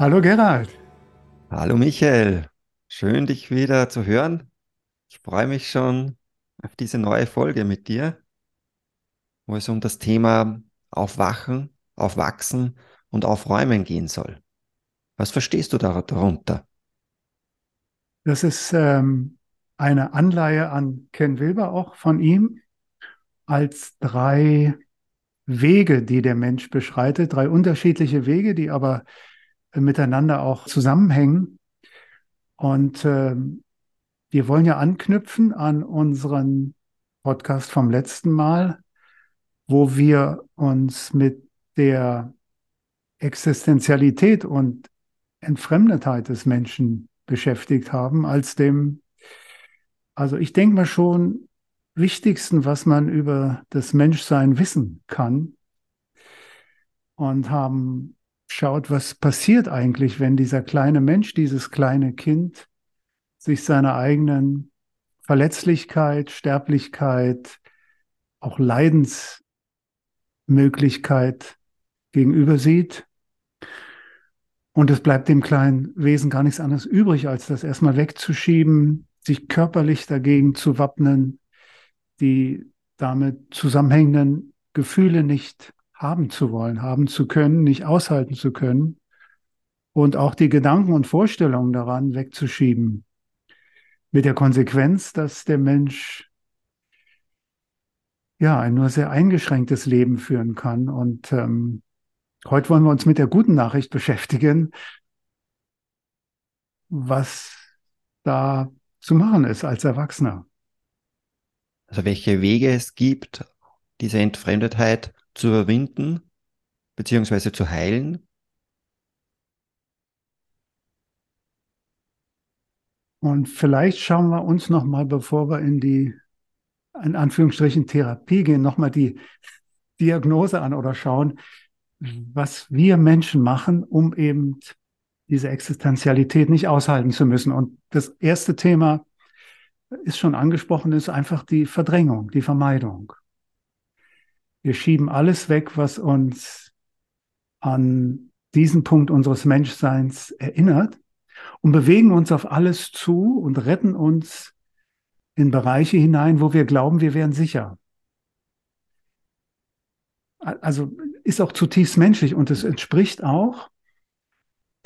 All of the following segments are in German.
Hallo Gerald. Hallo Michael, schön dich wieder zu hören. Ich freue mich schon auf diese neue Folge mit dir, wo es um das Thema Aufwachen, Aufwachsen und Aufräumen gehen soll. Was verstehst du darunter? Das ist ähm, eine Anleihe an Ken Wilber auch von ihm als drei Wege, die der Mensch beschreitet, drei unterschiedliche Wege, die aber miteinander auch zusammenhängen. Und äh, wir wollen ja anknüpfen an unseren Podcast vom letzten Mal, wo wir uns mit der Existenzialität und Entfremdetheit des Menschen beschäftigt haben, als dem, also ich denke mal schon, wichtigsten, was man über das Menschsein wissen kann. Und haben schaut, was passiert eigentlich, wenn dieser kleine Mensch, dieses kleine Kind sich seiner eigenen Verletzlichkeit, Sterblichkeit, auch Leidensmöglichkeit gegenüber sieht. Und es bleibt dem kleinen Wesen gar nichts anderes übrig, als das erstmal wegzuschieben, sich körperlich dagegen zu wappnen, die damit zusammenhängenden Gefühle nicht haben zu wollen, haben zu können, nicht aushalten zu können und auch die Gedanken und Vorstellungen daran wegzuschieben. Mit der Konsequenz, dass der Mensch ja ein nur sehr eingeschränktes Leben führen kann. Und ähm, heute wollen wir uns mit der guten Nachricht beschäftigen, was da zu machen ist als Erwachsener. Also welche Wege es gibt, diese Entfremdetheit zu überwinden beziehungsweise zu heilen? Und vielleicht schauen wir uns noch mal, bevor wir in die in Anführungsstrichen Therapie gehen, noch mal die Diagnose an oder schauen, was wir Menschen machen, um eben diese Existenzialität nicht aushalten zu müssen. Und das erste Thema ist schon angesprochen, ist einfach die Verdrängung, die Vermeidung. Wir schieben alles weg, was uns an diesen Punkt unseres Menschseins erinnert und bewegen uns auf alles zu und retten uns in Bereiche hinein, wo wir glauben, wir wären sicher. Also ist auch zutiefst menschlich und es entspricht auch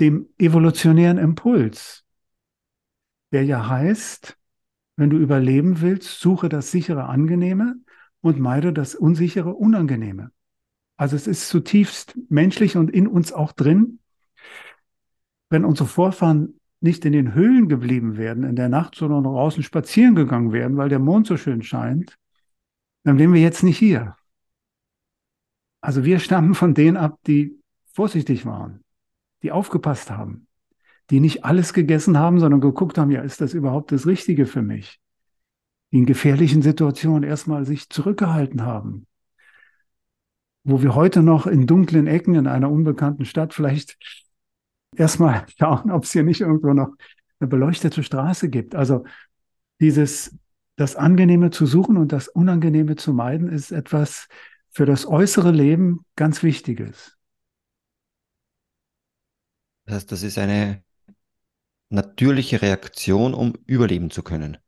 dem evolutionären Impuls, der ja heißt, wenn du überleben willst, suche das sichere, angenehme und meide das Unsichere, Unangenehme. Also es ist zutiefst menschlich und in uns auch drin. Wenn unsere Vorfahren nicht in den Höhlen geblieben wären in der Nacht, sondern draußen spazieren gegangen wären, weil der Mond so schön scheint, dann wären wir jetzt nicht hier. Also wir stammen von denen ab, die vorsichtig waren, die aufgepasst haben, die nicht alles gegessen haben, sondern geguckt haben, ja, ist das überhaupt das Richtige für mich? In gefährlichen Situationen erstmal sich zurückgehalten haben. Wo wir heute noch in dunklen Ecken in einer unbekannten Stadt vielleicht erstmal schauen, ob es hier nicht irgendwo noch eine beleuchtete Straße gibt. Also dieses, das Angenehme zu suchen und das Unangenehme zu meiden, ist etwas für das äußere Leben ganz Wichtiges. Das heißt, das ist eine natürliche Reaktion, um überleben zu können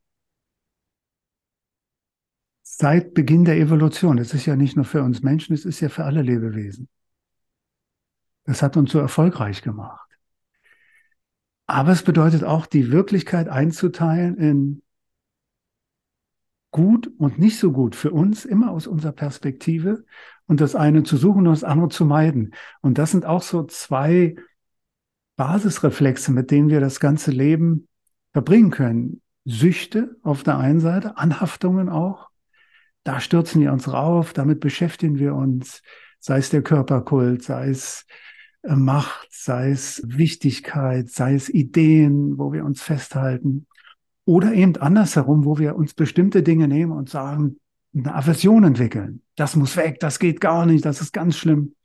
seit Beginn der Evolution. Es ist ja nicht nur für uns Menschen, es ist ja für alle Lebewesen. Das hat uns so erfolgreich gemacht. Aber es bedeutet auch, die Wirklichkeit einzuteilen in gut und nicht so gut für uns, immer aus unserer Perspektive und das eine zu suchen und das andere zu meiden. Und das sind auch so zwei Basisreflexe, mit denen wir das ganze Leben verbringen können. Süchte auf der einen Seite, Anhaftungen auch da stürzen wir uns rauf, damit beschäftigen wir uns, sei es der Körperkult, sei es äh, Macht, sei es Wichtigkeit, sei es Ideen, wo wir uns festhalten. Oder eben andersherum, wo wir uns bestimmte Dinge nehmen und sagen, eine Aversion entwickeln. Das muss weg, das geht gar nicht, das ist ganz schlimm.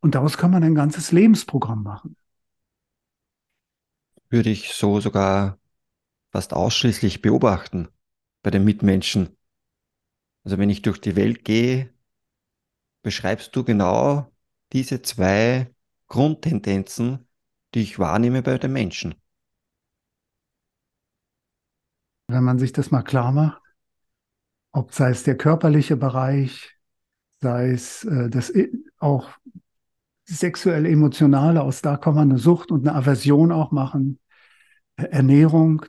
Und daraus kann man ein ganzes Lebensprogramm machen. Würde ich so sogar fast ausschließlich beobachten bei den Mitmenschen. Also wenn ich durch die Welt gehe, beschreibst du genau diese zwei Grundtendenzen, die ich wahrnehme bei den Menschen. Wenn man sich das mal klar macht, ob sei es der körperliche Bereich, sei es äh, das auch sexuelle, emotionale, aus da kann man eine Sucht und eine Aversion auch machen, Ernährung,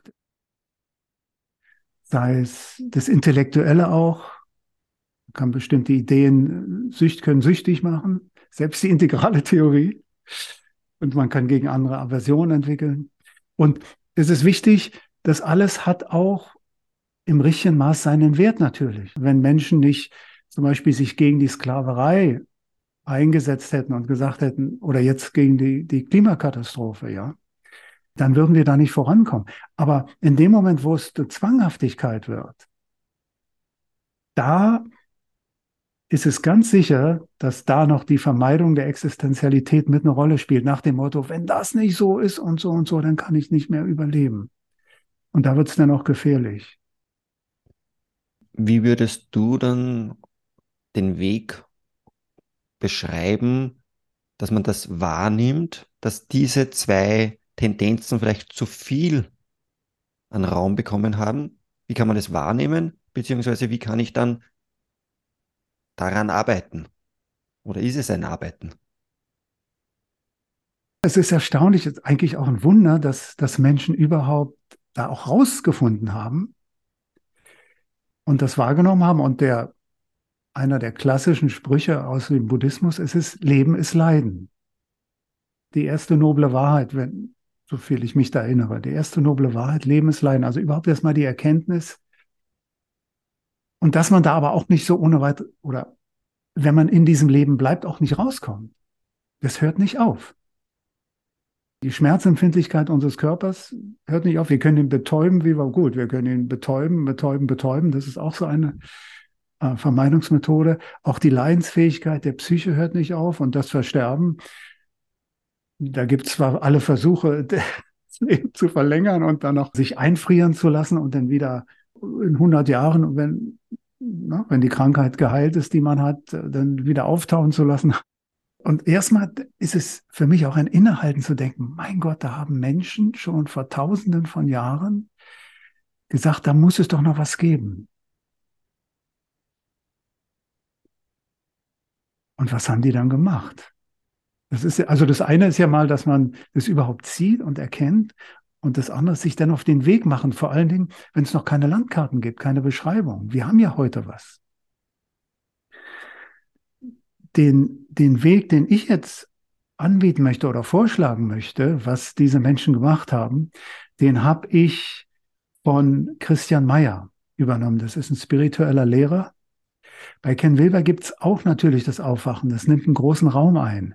sei es das Intellektuelle auch, kann bestimmte Ideen, Sücht können süchtig machen, selbst die integrale Theorie. Und man kann gegen andere Aversionen entwickeln. Und es ist wichtig, das alles hat auch im richtigen Maß seinen Wert natürlich. Wenn Menschen nicht zum Beispiel sich gegen die Sklaverei eingesetzt hätten und gesagt hätten, oder jetzt gegen die, die Klimakatastrophe, ja, dann würden wir da nicht vorankommen. Aber in dem Moment, wo es Zwanghaftigkeit wird, da ist es ganz sicher, dass da noch die Vermeidung der Existenzialität mit eine Rolle spielt, nach dem Motto, wenn das nicht so ist und so und so, dann kann ich nicht mehr überleben. Und da wird es dann auch gefährlich. Wie würdest du dann den Weg beschreiben, dass man das wahrnimmt, dass diese zwei Tendenzen vielleicht zu viel an Raum bekommen haben? Wie kann man das wahrnehmen? Beziehungsweise wie kann ich dann daran arbeiten? Oder ist es ein Arbeiten? Es ist erstaunlich, ist eigentlich auch ein Wunder, dass, dass Menschen überhaupt da auch rausgefunden haben und das wahrgenommen haben. Und der, einer der klassischen Sprüche aus dem Buddhismus ist es, Leben ist Leiden. Die erste noble Wahrheit, wenn, so viel ich mich da erinnere, die erste noble Wahrheit, Leben ist Leiden. Also überhaupt erstmal die Erkenntnis, und dass man da aber auch nicht so ohne weit oder wenn man in diesem Leben bleibt, auch nicht rauskommt. Das hört nicht auf. Die Schmerzempfindlichkeit unseres Körpers hört nicht auf. Wir können ihn betäuben, wie wir gut. Wir können ihn betäuben, betäuben, betäuben. Das ist auch so eine äh, Vermeidungsmethode. Auch die Leidensfähigkeit der Psyche hört nicht auf und das Versterben. Da gibt es zwar alle Versuche, das Leben zu verlängern und dann noch sich einfrieren zu lassen und dann wieder in 100 Jahren, wenn, na, wenn die Krankheit geheilt ist, die man hat, dann wieder auftauchen zu lassen. Und erstmal ist es für mich auch ein Innehalten zu denken, mein Gott, da haben Menschen schon vor tausenden von Jahren gesagt, da muss es doch noch was geben. Und was haben die dann gemacht? Das ist, also das eine ist ja mal, dass man das überhaupt sieht und erkennt und das andere sich dann auf den Weg machen, vor allen Dingen, wenn es noch keine Landkarten gibt, keine Beschreibung. Wir haben ja heute was. Den, den Weg, den ich jetzt anbieten möchte oder vorschlagen möchte, was diese Menschen gemacht haben, den habe ich von Christian Meyer übernommen. Das ist ein spiritueller Lehrer. Bei Ken Wilber gibt es auch natürlich das Aufwachen. Das nimmt einen großen Raum ein.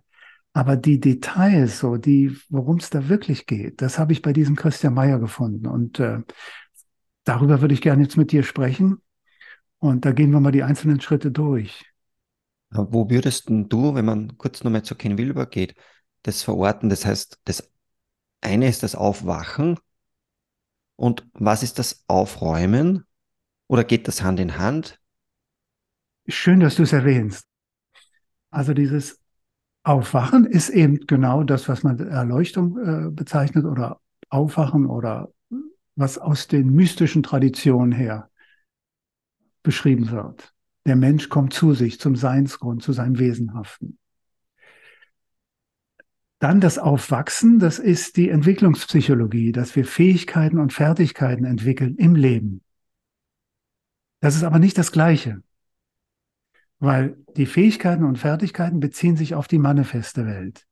Aber die Details, so die, worum es da wirklich geht, das habe ich bei diesem Christian Meyer gefunden. Und äh, darüber würde ich gerne jetzt mit dir sprechen. Und da gehen wir mal die einzelnen Schritte durch. Wo würdest du, wenn man kurz nochmal zu Ken Wilber geht, das verorten? Das heißt, das eine ist das Aufwachen. Und was ist das Aufräumen? Oder geht das Hand in Hand? Schön, dass du es erwähnst. Also dieses Aufwachen ist eben genau das, was man Erleuchtung äh, bezeichnet oder Aufwachen oder was aus den mystischen Traditionen her beschrieben wird. Der Mensch kommt zu sich, zum Seinsgrund, zu seinem Wesenhaften. Dann das Aufwachsen, das ist die Entwicklungspsychologie, dass wir Fähigkeiten und Fertigkeiten entwickeln im Leben. Das ist aber nicht das Gleiche. Weil die Fähigkeiten und Fertigkeiten beziehen sich auf die manifeste Welt.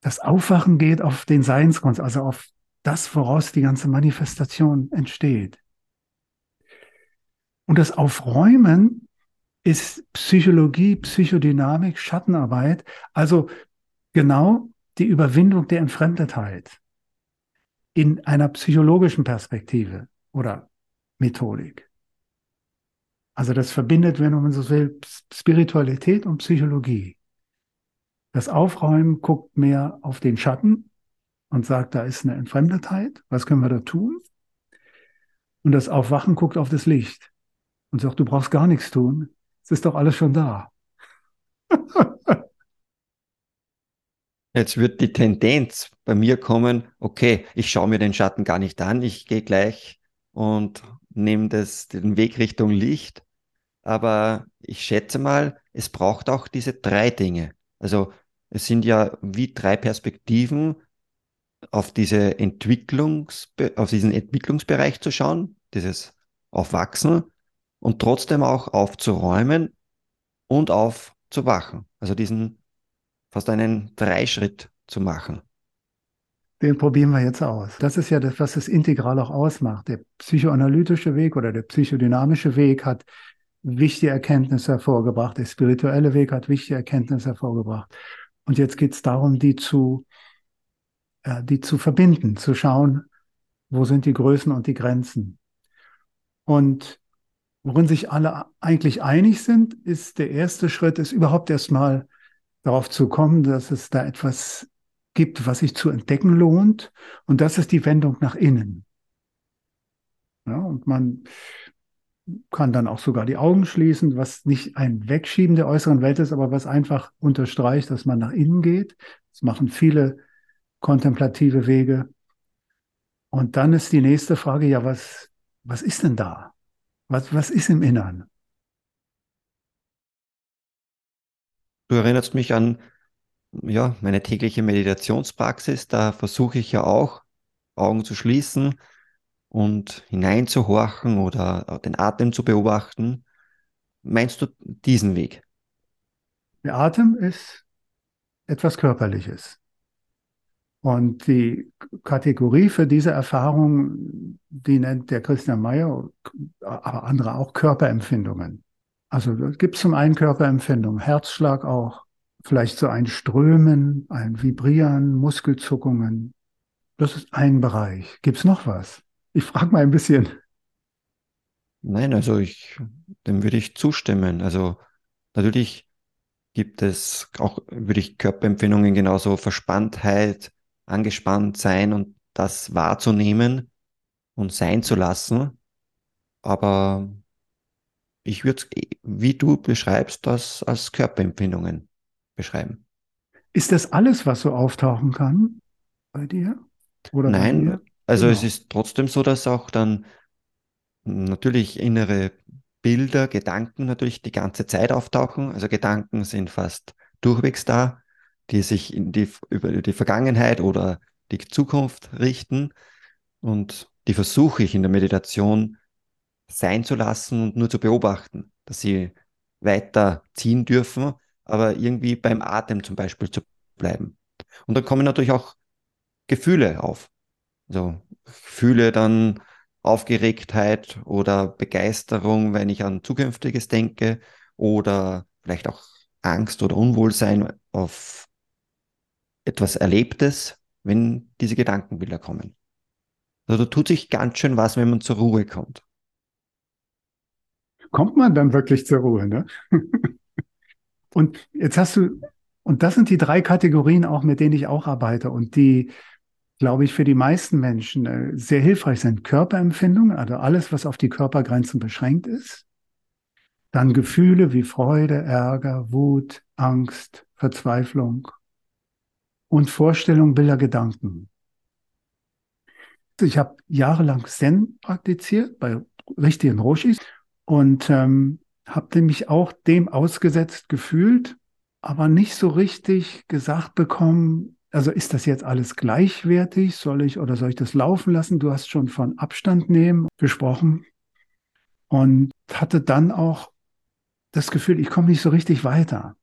Das Aufwachen geht auf den Seinsgrund, also auf das, woraus die ganze Manifestation entsteht. Und das Aufräumen ist Psychologie, Psychodynamik, Schattenarbeit, also genau die Überwindung der Entfremdetheit in einer psychologischen Perspektive oder Methodik. Also das verbindet, wenn man so will, Spiritualität und Psychologie. Das Aufräumen guckt mehr auf den Schatten und sagt, da ist eine Entfremdetheit, was können wir da tun? Und das Aufwachen guckt auf das Licht und sagt, du brauchst gar nichts tun, es ist doch alles schon da. Jetzt wird die Tendenz bei mir kommen, okay, ich schaue mir den Schatten gar nicht an, ich gehe gleich und nehme das, den Weg Richtung Licht. Aber ich schätze mal, es braucht auch diese drei Dinge. Also es sind ja wie drei Perspektiven auf diese Entwicklungs, auf diesen Entwicklungsbereich zu schauen, dieses Aufwachsen und trotzdem auch aufzuräumen und aufzuwachen. Also diesen fast einen Dreischritt zu machen. Den probieren wir jetzt aus. Das ist ja das, was das Integral auch ausmacht. Der psychoanalytische Weg oder der psychodynamische Weg hat wichtige Erkenntnisse hervorgebracht. Der spirituelle Weg hat wichtige Erkenntnisse hervorgebracht. Und jetzt geht es darum, die zu, äh, die zu verbinden, zu schauen, wo sind die Größen und die Grenzen. Und worin sich alle eigentlich einig sind, ist der erste Schritt, ist überhaupt erstmal darauf zu kommen, dass es da etwas gibt, was sich zu entdecken lohnt. Und das ist die Wendung nach innen. Ja, und man kann dann auch sogar die Augen schließen, was nicht ein Wegschieben der äußeren Welt ist, aber was einfach unterstreicht, dass man nach innen geht. Das machen viele kontemplative Wege. Und dann ist die nächste Frage, ja, was, was ist denn da? Was, was ist im Innern? Du erinnerst mich an ja, meine tägliche Meditationspraxis. Da versuche ich ja auch, Augen zu schließen und hineinzuhorchen oder den Atem zu beobachten. Meinst du diesen Weg? Der Atem ist etwas Körperliches. Und die Kategorie für diese Erfahrung, die nennt der Christian Mayer, aber andere auch Körperempfindungen. Also gibt es zum einen Körperempfindungen, Herzschlag auch, vielleicht so ein Strömen, ein Vibrieren, Muskelzuckungen. Das ist ein Bereich. Gibt es noch was? Ich frage mal ein bisschen. Nein, also ich, dem würde ich zustimmen. Also natürlich gibt es auch, würde ich Körperempfindungen genauso Verspanntheit, angespannt sein und das wahrzunehmen und sein zu lassen. Aber ich würde, wie du beschreibst, das als Körperempfindungen beschreiben. Ist das alles, was so auftauchen kann bei dir? Oder Nein, dir? also genau. es ist trotzdem so, dass auch dann natürlich innere Bilder, Gedanken natürlich die ganze Zeit auftauchen. Also Gedanken sind fast durchwegs da, die sich in die, über die Vergangenheit oder die Zukunft richten. Und die versuche ich in der Meditation sein zu lassen und nur zu beobachten, dass sie weiter ziehen dürfen, aber irgendwie beim Atem zum Beispiel zu bleiben. Und dann kommen natürlich auch Gefühle auf. Also Gefühle dann Aufgeregtheit oder Begeisterung, wenn ich an Zukünftiges denke oder vielleicht auch Angst oder Unwohlsein auf etwas Erlebtes, wenn diese Gedankenbilder kommen. Also da tut sich ganz schön was, wenn man zur Ruhe kommt kommt man dann wirklich zur Ruhe. Ne? und jetzt hast du, und das sind die drei Kategorien auch, mit denen ich auch arbeite und die, glaube ich, für die meisten Menschen äh, sehr hilfreich sind. Körperempfindungen, also alles, was auf die Körpergrenzen beschränkt ist. Dann Gefühle wie Freude, Ärger, Wut, Angst, Verzweiflung und Vorstellungen, Bilder, Gedanken. Ich habe jahrelang Zen praktiziert bei richtigen Roshis und ähm, habe mich auch dem ausgesetzt gefühlt, aber nicht so richtig gesagt bekommen, also ist das jetzt alles gleichwertig? Soll ich oder soll ich das laufen lassen? Du hast schon von Abstand nehmen gesprochen und hatte dann auch das Gefühl, ich komme nicht so richtig weiter.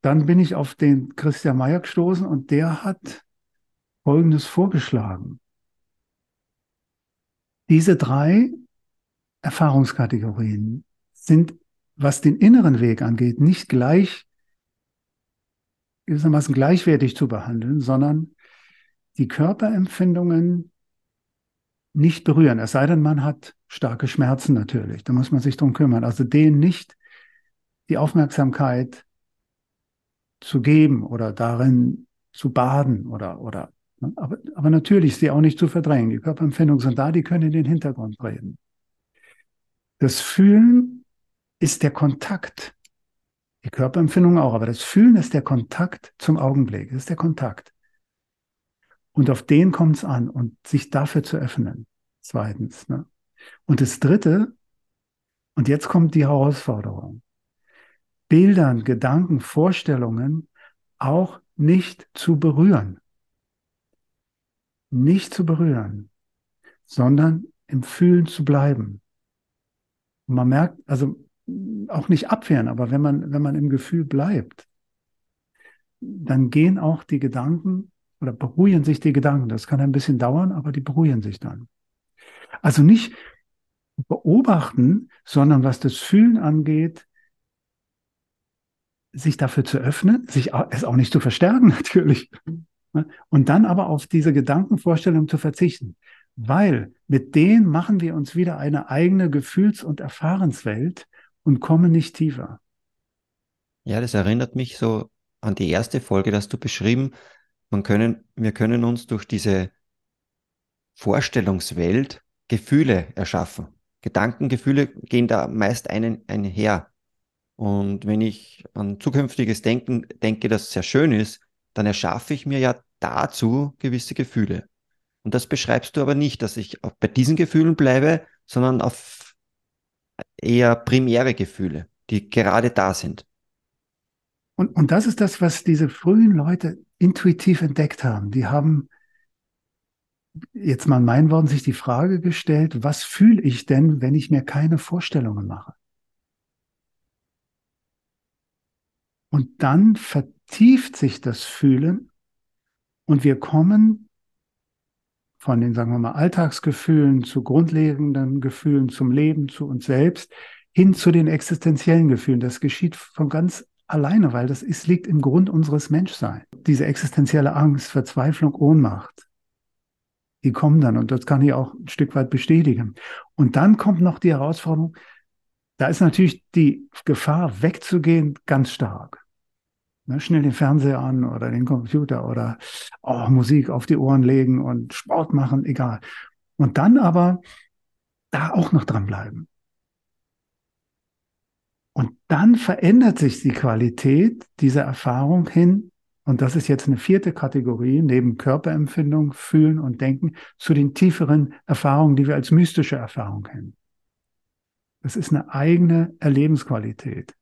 Dann bin ich auf den Christian Mayer gestoßen und der hat Folgendes vorgeschlagen. Diese drei Erfahrungskategorien sind, was den inneren Weg angeht, nicht gleich, gewissermaßen gleichwertig zu behandeln, sondern die Körperempfindungen nicht berühren. Es sei denn, man hat starke Schmerzen natürlich. Da muss man sich drum kümmern. Also denen nicht die Aufmerksamkeit zu geben oder darin zu baden oder, oder, ne? aber, aber natürlich sie auch nicht zu verdrängen. Die Körperempfindungen sind da, die können in den Hintergrund treten. Das Fühlen ist der Kontakt Die Körperempfindung auch, aber das Fühlen ist der Kontakt zum Augenblick, das ist der Kontakt. Und auf den kommt es an und sich dafür zu öffnen. Zweitens. Ne? Und das Dritte, und jetzt kommt die Herausforderung. Bildern, Gedanken, Vorstellungen auch nicht zu berühren. Nicht zu berühren, sondern im Fühlen zu bleiben. Man merkt, also auch nicht abwehren, aber wenn man, wenn man im Gefühl bleibt, dann gehen auch die Gedanken oder beruhigen sich die Gedanken. Das kann ein bisschen dauern, aber die beruhigen sich dann. Also nicht beobachten, sondern was das Fühlen angeht, sich dafür zu öffnen, sich es auch nicht zu verstärken natürlich. Und dann aber auf diese Gedankenvorstellung zu verzichten. Weil mit denen machen wir uns wieder eine eigene Gefühls- und Erfahrenswelt und kommen nicht tiefer. Ja, das erinnert mich so an die erste Folge, dass du beschrieben, man können, wir können uns durch diese Vorstellungswelt Gefühle erschaffen. Gedankengefühle gehen da meist einen, einher. Und wenn ich an zukünftiges Denken denke, das sehr schön ist, dann erschaffe ich mir ja dazu gewisse Gefühle. Und das beschreibst du aber nicht, dass ich bei diesen Gefühlen bleibe, sondern auf eher primäre Gefühle, die gerade da sind. Und, und das ist das, was diese frühen Leute intuitiv entdeckt haben. Die haben jetzt mal in meinen Worten sich die Frage gestellt, was fühle ich denn, wenn ich mir keine Vorstellungen mache? Und dann vertieft sich das Fühlen und wir kommen von den, sagen wir mal, Alltagsgefühlen zu grundlegenden Gefühlen zum Leben, zu uns selbst, hin zu den existenziellen Gefühlen. Das geschieht von ganz alleine, weil das ist, liegt im Grund unseres Menschseins. Diese existenzielle Angst, Verzweiflung, Ohnmacht, die kommen dann und das kann ich auch ein Stück weit bestätigen. Und dann kommt noch die Herausforderung, da ist natürlich die Gefahr, wegzugehen, ganz stark. Ne, schnell den Fernseher an oder den Computer oder oh, Musik auf die Ohren legen und Sport machen, egal. Und dann aber da auch noch dranbleiben. Und dann verändert sich die Qualität dieser Erfahrung hin, und das ist jetzt eine vierte Kategorie, neben Körperempfindung, Fühlen und Denken, zu den tieferen Erfahrungen, die wir als mystische Erfahrung kennen. Das ist eine eigene Erlebensqualität.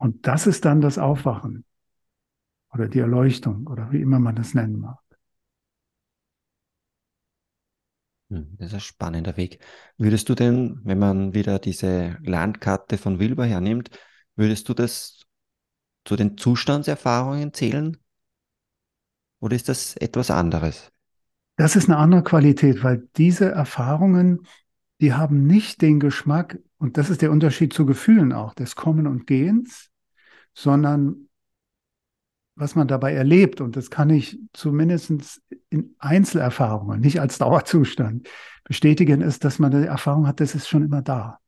Und das ist dann das Aufwachen oder die Erleuchtung oder wie immer man das nennen mag. Hm, das ist ein spannender Weg. Würdest du denn, wenn man wieder diese Landkarte von Wilber hernimmt, würdest du das zu den Zustandserfahrungen zählen? Oder ist das etwas anderes? Das ist eine andere Qualität, weil diese Erfahrungen, die haben nicht den Geschmack, und das ist der Unterschied zu Gefühlen auch, des Kommen und Gehens, sondern was man dabei erlebt, und das kann ich zumindest in Einzelerfahrungen, nicht als Dauerzustand bestätigen, ist, dass man die Erfahrung hat, das ist schon immer da.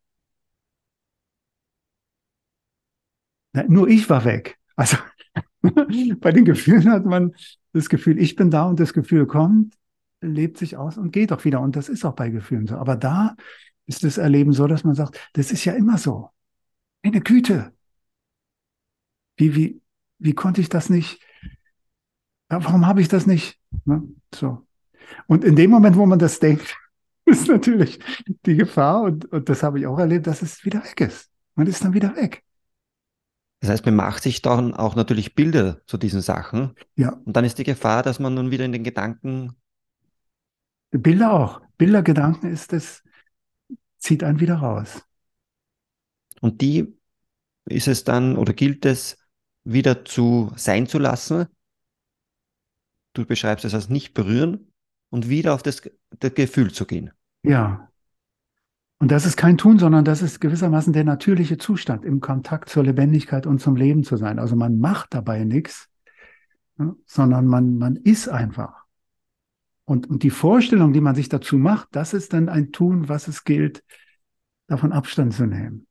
Na, nur ich war weg. Also bei den Gefühlen hat man das Gefühl, ich bin da und das Gefühl kommt, lebt sich aus und geht auch wieder. Und das ist auch bei Gefühlen so. Aber da ist das Erleben so, dass man sagt, das ist ja immer so. Eine Güte. Wie, wie, wie konnte ich das nicht? Warum habe ich das nicht? Ne? So. Und in dem Moment, wo man das denkt, ist natürlich die Gefahr, und, und das habe ich auch erlebt, dass es wieder weg ist. Man ist dann wieder weg. Das heißt, man macht sich dann auch natürlich Bilder zu diesen Sachen. Ja. Und dann ist die Gefahr, dass man nun wieder in den Gedanken. Bilder auch. Bilder, Gedanken ist es, zieht einen wieder raus. Und die ist es dann oder gilt es wieder zu sein zu lassen. Du beschreibst es als nicht berühren und wieder auf das, das Gefühl zu gehen. Ja. Und das ist kein Tun, sondern das ist gewissermaßen der natürliche Zustand, im Kontakt zur Lebendigkeit und zum Leben zu sein. Also man macht dabei nichts, ne, sondern man, man ist einfach. Und, und die Vorstellung, die man sich dazu macht, das ist dann ein Tun, was es gilt, davon Abstand zu nehmen.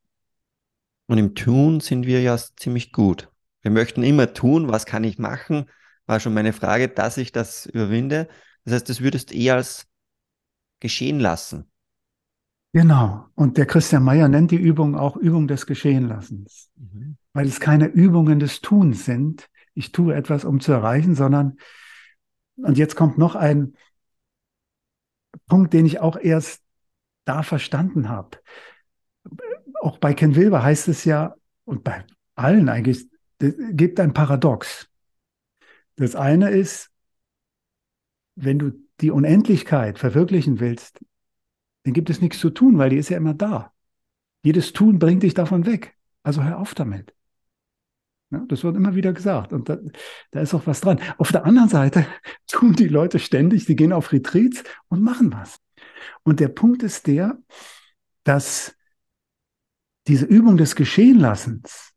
Und im Tun sind wir ja ziemlich gut. Wir möchten immer tun, was kann ich machen, war schon meine Frage, dass ich das überwinde. Das heißt, das würdest du eher als geschehen lassen. Genau. Und der Christian Meyer nennt die Übung auch Übung des Geschehenlassens, mhm. weil es keine Übungen des Tuns sind. Ich tue etwas, um zu erreichen, sondern, und jetzt kommt noch ein Punkt, den ich auch erst da verstanden habe. Auch bei Ken Wilber heißt es ja, und bei allen eigentlich, es gibt ein Paradox. Das eine ist, wenn du die Unendlichkeit verwirklichen willst, dann gibt es nichts zu tun, weil die ist ja immer da. Jedes Tun bringt dich davon weg. Also hör auf damit. Ja, das wird immer wieder gesagt. Und da, da, ist auch was dran. Auf der anderen Seite tun die Leute ständig, die gehen auf Retreats und machen was. Und der Punkt ist der, dass diese Übung des Geschehenlassens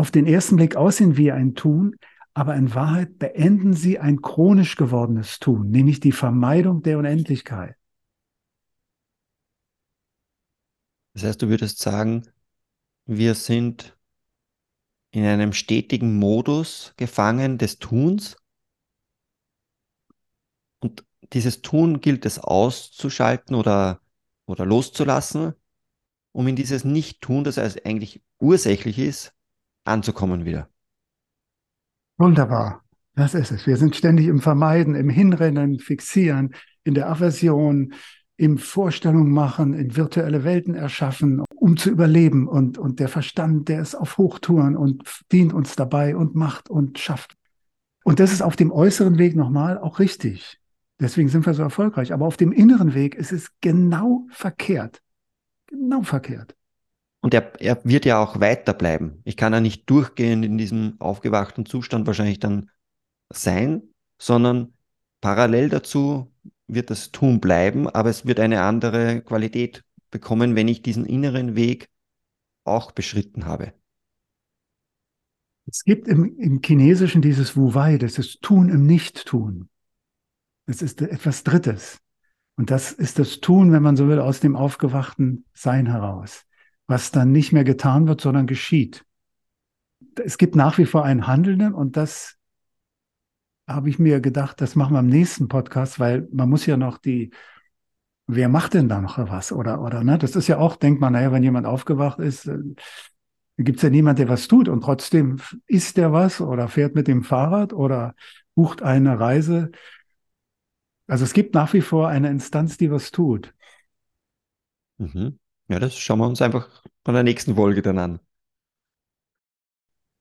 auf den ersten Blick aussehen wie ein Tun, aber in Wahrheit beenden sie ein chronisch gewordenes Tun, nämlich die Vermeidung der Unendlichkeit. Das heißt, du würdest sagen, wir sind in einem stetigen Modus gefangen des Tuns und dieses Tun gilt es auszuschalten oder, oder loszulassen, um in dieses Nicht-Tun, das eigentlich ursächlich ist, anzukommen wieder. Wunderbar. Das ist es. Wir sind ständig im Vermeiden, im Hinrennen, Fixieren, in der Aversion, im Vorstellung machen, in virtuelle Welten erschaffen, um zu überleben. Und, und der Verstand, der ist auf Hochtouren und dient uns dabei und macht und schafft. Und das ist auf dem äußeren Weg nochmal auch richtig. Deswegen sind wir so erfolgreich. Aber auf dem inneren Weg ist es genau verkehrt. Genau verkehrt. Und er, er wird ja auch weiterbleiben. Ich kann ja nicht durchgehend in diesem aufgewachten Zustand wahrscheinlich dann sein, sondern parallel dazu wird das Tun bleiben, aber es wird eine andere Qualität bekommen, wenn ich diesen inneren Weg auch beschritten habe. Es gibt im, im Chinesischen dieses Wu Wei, das ist Tun im Nicht-Tun. Das ist etwas Drittes. Und das ist das Tun, wenn man so will, aus dem aufgewachten Sein heraus was dann nicht mehr getan wird, sondern geschieht. Es gibt nach wie vor einen Handelnden und das habe ich mir gedacht, das machen wir im nächsten Podcast, weil man muss ja noch die, wer macht denn da noch was? Oder, oder, ne? Das ist ja auch, denkt man, naja, wenn jemand aufgewacht ist, äh, gibt es ja niemand, der was tut und trotzdem isst der was oder fährt mit dem Fahrrad oder bucht eine Reise. Also es gibt nach wie vor eine Instanz, die was tut. Mhm. Ja, das schauen wir uns einfach bei der nächsten Folge dann an.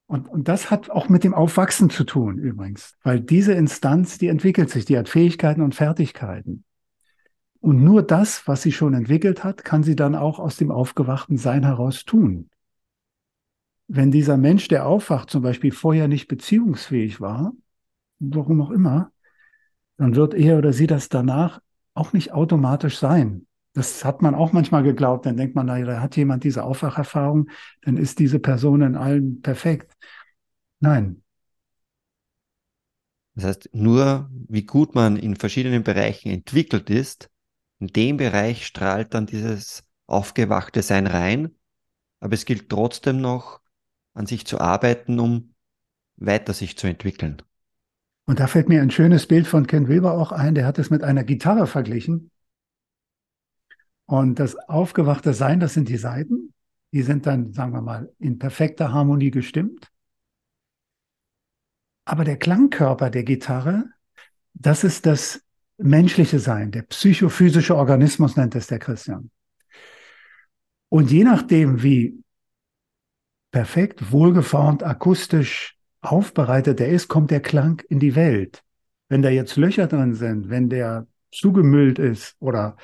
Und, und das hat auch mit dem Aufwachsen zu tun übrigens, weil diese Instanz, die entwickelt sich, die hat Fähigkeiten und Fertigkeiten. Und nur das, was sie schon entwickelt hat, kann sie dann auch aus dem aufgewachten Sein heraus tun. Wenn dieser Mensch, der aufwacht, zum Beispiel vorher nicht beziehungsfähig war, warum auch immer, dann wird er oder sie das danach auch nicht automatisch sein. Das hat man auch manchmal geglaubt. Dann denkt man, naja, da hat jemand diese Aufwacherfahrung, dann ist diese Person in allem perfekt. Nein. Das heißt, nur wie gut man in verschiedenen Bereichen entwickelt ist, in dem Bereich strahlt dann dieses aufgewachte Sein rein. Aber es gilt trotzdem noch, an sich zu arbeiten, um weiter sich zu entwickeln. Und da fällt mir ein schönes Bild von Ken Wilber auch ein, der hat es mit einer Gitarre verglichen. Und das aufgewachte Sein, das sind die Seiten. Die sind dann, sagen wir mal, in perfekter Harmonie gestimmt. Aber der Klangkörper der Gitarre, das ist das menschliche Sein, der psychophysische Organismus nennt es der Christian. Und je nachdem, wie perfekt, wohlgeformt, akustisch aufbereitet er ist, kommt der Klang in die Welt. Wenn da jetzt Löcher drin sind, wenn der zugemüllt ist oder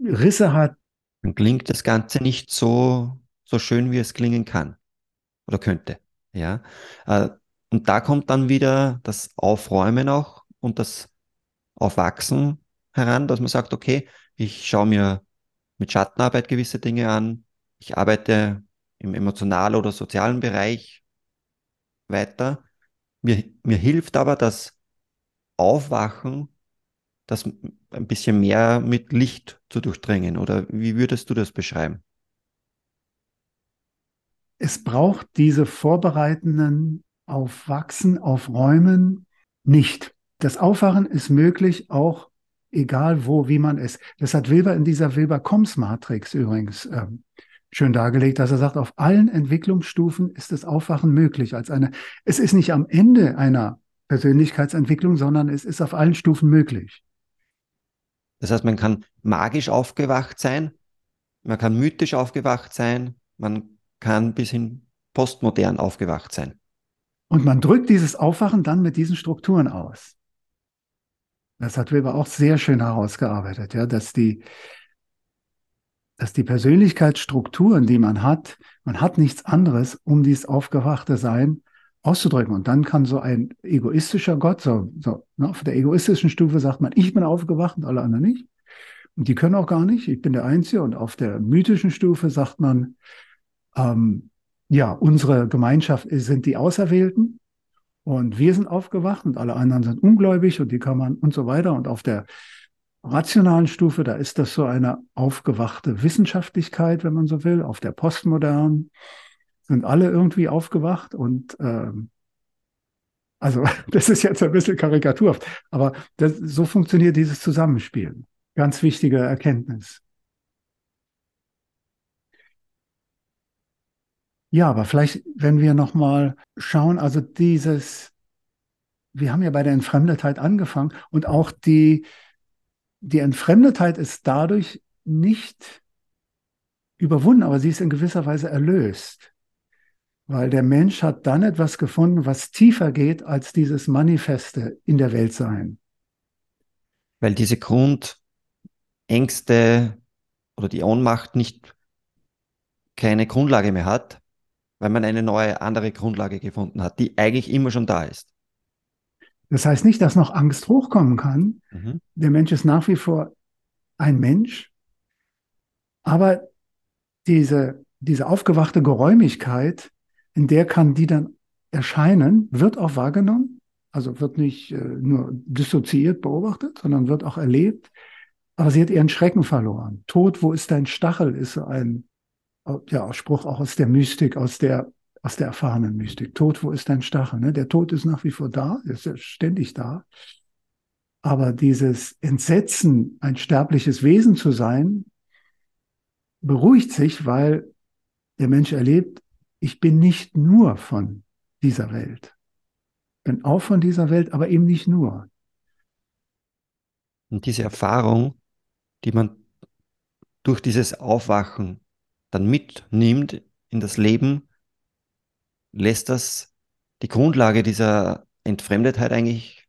Risse hat. Dann klingt das Ganze nicht so, so schön, wie es klingen kann oder könnte. Ja. Äh, und da kommt dann wieder das Aufräumen auch und das Aufwachsen heran, dass man sagt, okay, ich schaue mir mit Schattenarbeit gewisse Dinge an, ich arbeite im emotionalen oder sozialen Bereich weiter. Mir, mir hilft aber das Aufwachen das ein bisschen mehr mit Licht zu durchdringen? Oder wie würdest du das beschreiben? Es braucht diese vorbereitenden Aufwachsen, Aufräumen nicht. Das Aufwachen ist möglich auch egal wo, wie man ist. Das hat Wilber in dieser Wilber-Koms-Matrix übrigens ähm, schön dargelegt, dass er sagt, auf allen Entwicklungsstufen ist das Aufwachen möglich. Als eine, es ist nicht am Ende einer Persönlichkeitsentwicklung, sondern es ist auf allen Stufen möglich. Das heißt, man kann magisch aufgewacht sein, man kann mythisch aufgewacht sein, man kann bis hin postmodern aufgewacht sein. Und man drückt dieses Aufwachen dann mit diesen Strukturen aus. Das hat Weber auch sehr schön herausgearbeitet, ja, dass die, dass die Persönlichkeitsstrukturen, die man hat, man hat nichts anderes, um dieses aufgewachte Sein auszudrücken. Und dann kann so ein egoistischer Gott, so, so ne, auf der egoistischen Stufe sagt man, ich bin aufgewacht und alle anderen nicht. Und die können auch gar nicht, ich bin der Einzige. Und auf der mythischen Stufe sagt man, ähm, ja, unsere Gemeinschaft sind die Auserwählten und wir sind aufgewacht und alle anderen sind ungläubig und die kann man und so weiter. Und auf der rationalen Stufe, da ist das so eine aufgewachte Wissenschaftlichkeit, wenn man so will. Auf der postmodernen sind alle irgendwie aufgewacht und ähm, also das ist jetzt ein bisschen karikaturhaft, aber das, so funktioniert dieses Zusammenspiel. Ganz wichtige Erkenntnis. Ja, aber vielleicht, wenn wir nochmal schauen, also dieses, wir haben ja bei der Entfremdetheit angefangen und auch die, die Entfremdetheit ist dadurch nicht überwunden, aber sie ist in gewisser Weise erlöst. Weil der Mensch hat dann etwas gefunden, was tiefer geht als dieses Manifeste in der Welt sein. Weil diese Grundängste oder die Ohnmacht nicht keine Grundlage mehr hat, weil man eine neue, andere Grundlage gefunden hat, die eigentlich immer schon da ist. Das heißt nicht, dass noch Angst hochkommen kann. Mhm. Der Mensch ist nach wie vor ein Mensch, aber diese, diese aufgewachte Geräumigkeit, in der kann die dann erscheinen, wird auch wahrgenommen, also wird nicht äh, nur dissoziiert beobachtet, sondern wird auch erlebt. Aber sie hat ihren Schrecken verloren. Tod, wo ist dein Stachel, ist so ein ja, Spruch auch aus der Mystik, aus der, aus der erfahrenen Mystik. Tod, wo ist dein Stachel? Ne? Der Tod ist nach wie vor da, ist ja ständig da. Aber dieses Entsetzen, ein sterbliches Wesen zu sein, beruhigt sich, weil der Mensch erlebt, ich bin nicht nur von dieser Welt. Ich bin auch von dieser Welt, aber eben nicht nur. Und diese Erfahrung, die man durch dieses Aufwachen dann mitnimmt in das Leben, lässt das die Grundlage dieser Entfremdetheit eigentlich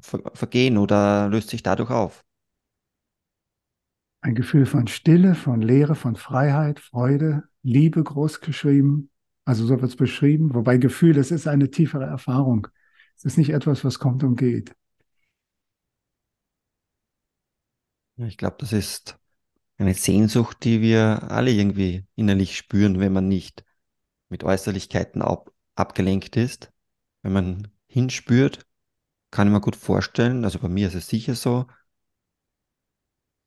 vergehen oder löst sich dadurch auf. Ein Gefühl von Stille, von Leere, von Freiheit, Freude, Liebe groß geschrieben. Also so wird es beschrieben. Wobei Gefühl, es ist eine tiefere Erfahrung. Es ist nicht etwas, was kommt und geht. Ich glaube, das ist eine Sehnsucht, die wir alle irgendwie innerlich spüren, wenn man nicht mit Äußerlichkeiten ab, abgelenkt ist. Wenn man hinspürt, kann ich mir gut vorstellen, also bei mir ist es sicher so,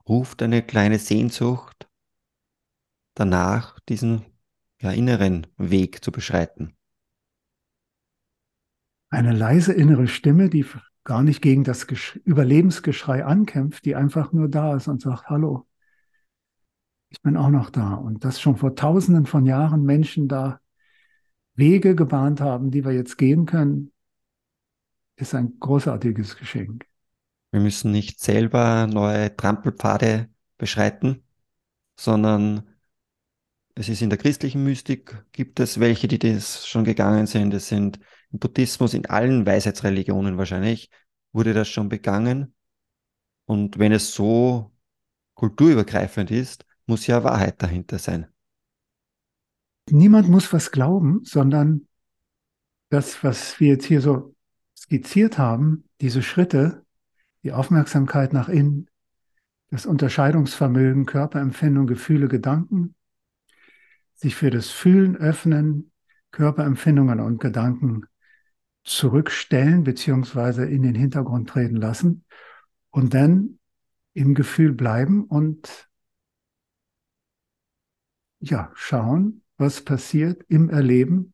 ruft eine kleine Sehnsucht danach, diesen ja, inneren Weg zu beschreiten. Eine leise innere Stimme, die gar nicht gegen das Überlebensgeschrei ankämpft, die einfach nur da ist und sagt, hallo, ich bin auch noch da. Und dass schon vor tausenden von Jahren Menschen da Wege gebahnt haben, die wir jetzt gehen können, ist ein großartiges Geschenk. Wir müssen nicht selber neue Trampelpfade beschreiten, sondern es ist in der christlichen Mystik, gibt es welche, die das schon gegangen sind. Es sind im Buddhismus, in allen Weisheitsreligionen wahrscheinlich, wurde das schon begangen. Und wenn es so kulturübergreifend ist, muss ja Wahrheit dahinter sein. Niemand muss was glauben, sondern das, was wir jetzt hier so skizziert haben, diese Schritte, die Aufmerksamkeit nach innen, das Unterscheidungsvermögen, Körperempfindung, Gefühle, Gedanken, sich für das Fühlen öffnen, Körperempfindungen und Gedanken zurückstellen beziehungsweise in den Hintergrund treten lassen und dann im Gefühl bleiben und ja, schauen, was passiert im Erleben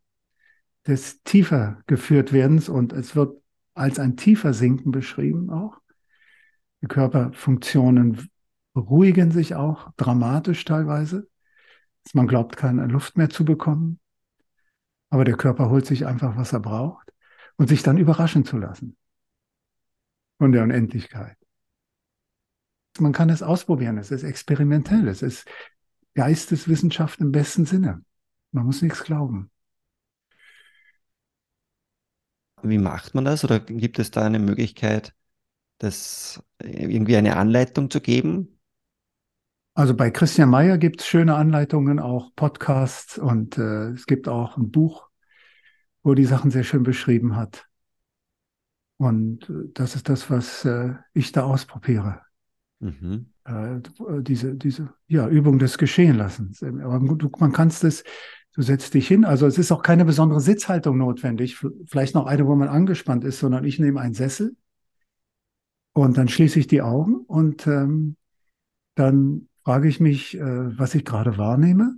des tiefer geführt werdens und es wird als ein tiefer Sinken beschrieben auch. Die Körperfunktionen beruhigen sich auch dramatisch teilweise, man glaubt, keine Luft mehr zu bekommen. Aber der Körper holt sich einfach, was er braucht und sich dann überraschen zu lassen von der Unendlichkeit. Man kann es ausprobieren, es ist experimentell, es ist Geisteswissenschaft im besten Sinne. Man muss nichts glauben. Wie macht man das? Oder gibt es da eine Möglichkeit, das irgendwie eine Anleitung zu geben? Also bei Christian Meyer gibt es schöne Anleitungen, auch Podcasts und äh, es gibt auch ein Buch, wo die Sachen sehr schön beschrieben hat. Und äh, das ist das, was äh, ich da ausprobiere. Mhm. Äh, diese, diese ja, Übung des Geschehenlassens. Aber du, man kannst es, du setzt dich hin. Also es ist auch keine besondere Sitzhaltung notwendig. Vielleicht noch eine, wo man angespannt ist, sondern ich nehme einen Sessel und dann schließe ich die Augen und ähm, dann frage ich mich, äh, was ich gerade wahrnehme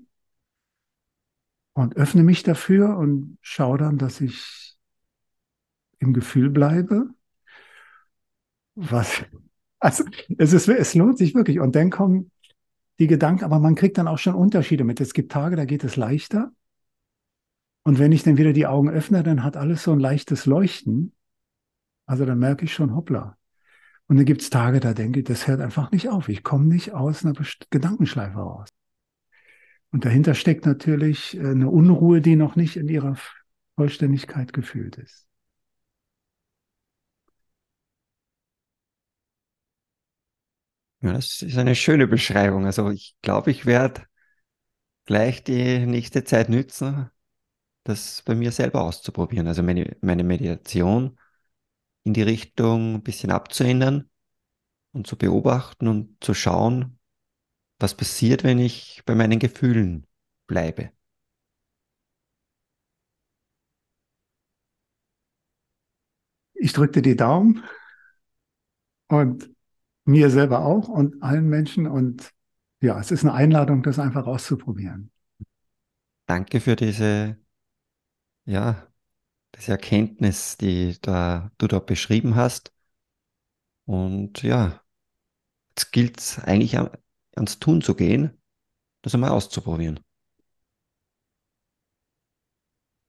und öffne mich dafür und schaue dann, dass ich im Gefühl bleibe. Was, also es, ist, es lohnt sich wirklich. Und dann kommen die Gedanken, aber man kriegt dann auch schon Unterschiede mit. Es gibt Tage, da geht es leichter. Und wenn ich dann wieder die Augen öffne, dann hat alles so ein leichtes Leuchten. Also dann merke ich schon, hoppla, und dann gibt es Tage, da denke ich, das hört einfach nicht auf. Ich komme nicht aus einer Gedankenschleife raus. Und dahinter steckt natürlich äh, eine Unruhe, die noch nicht in ihrer Vollständigkeit gefühlt ist. Ja, das ist eine schöne Beschreibung. Also ich glaube, ich werde gleich die nächste Zeit nützen, das bei mir selber auszuprobieren. Also meine, meine Meditation in die Richtung ein bisschen abzuändern und zu beobachten und zu schauen, was passiert, wenn ich bei meinen Gefühlen bleibe. Ich drückte die Daumen und mir selber auch und allen Menschen und ja, es ist eine Einladung, das einfach auszuprobieren. Danke für diese ja, diese Erkenntnis, die da, du da beschrieben hast. Und ja, jetzt gilt es eigentlich ans Tun zu gehen, das einmal auszuprobieren.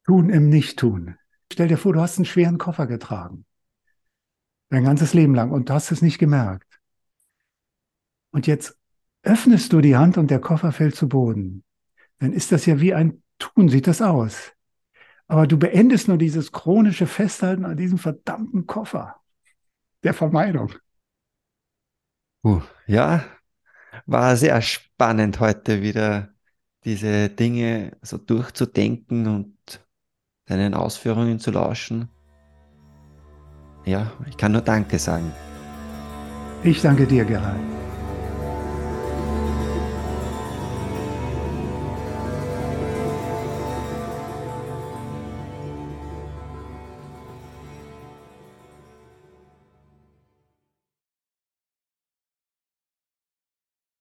Tun im Nichttun. Stell dir vor, du hast einen schweren Koffer getragen. Dein ganzes Leben lang und du hast es nicht gemerkt. Und jetzt öffnest du die Hand und der Koffer fällt zu Boden. Dann ist das ja wie ein Tun, sieht das aus. Aber du beendest nur dieses chronische Festhalten an diesem verdammten Koffer der Vermeidung. Uh, ja, war sehr spannend heute wieder diese Dinge so durchzudenken und deinen Ausführungen zu lauschen. Ja, ich kann nur Danke sagen. Ich danke dir, Gerald.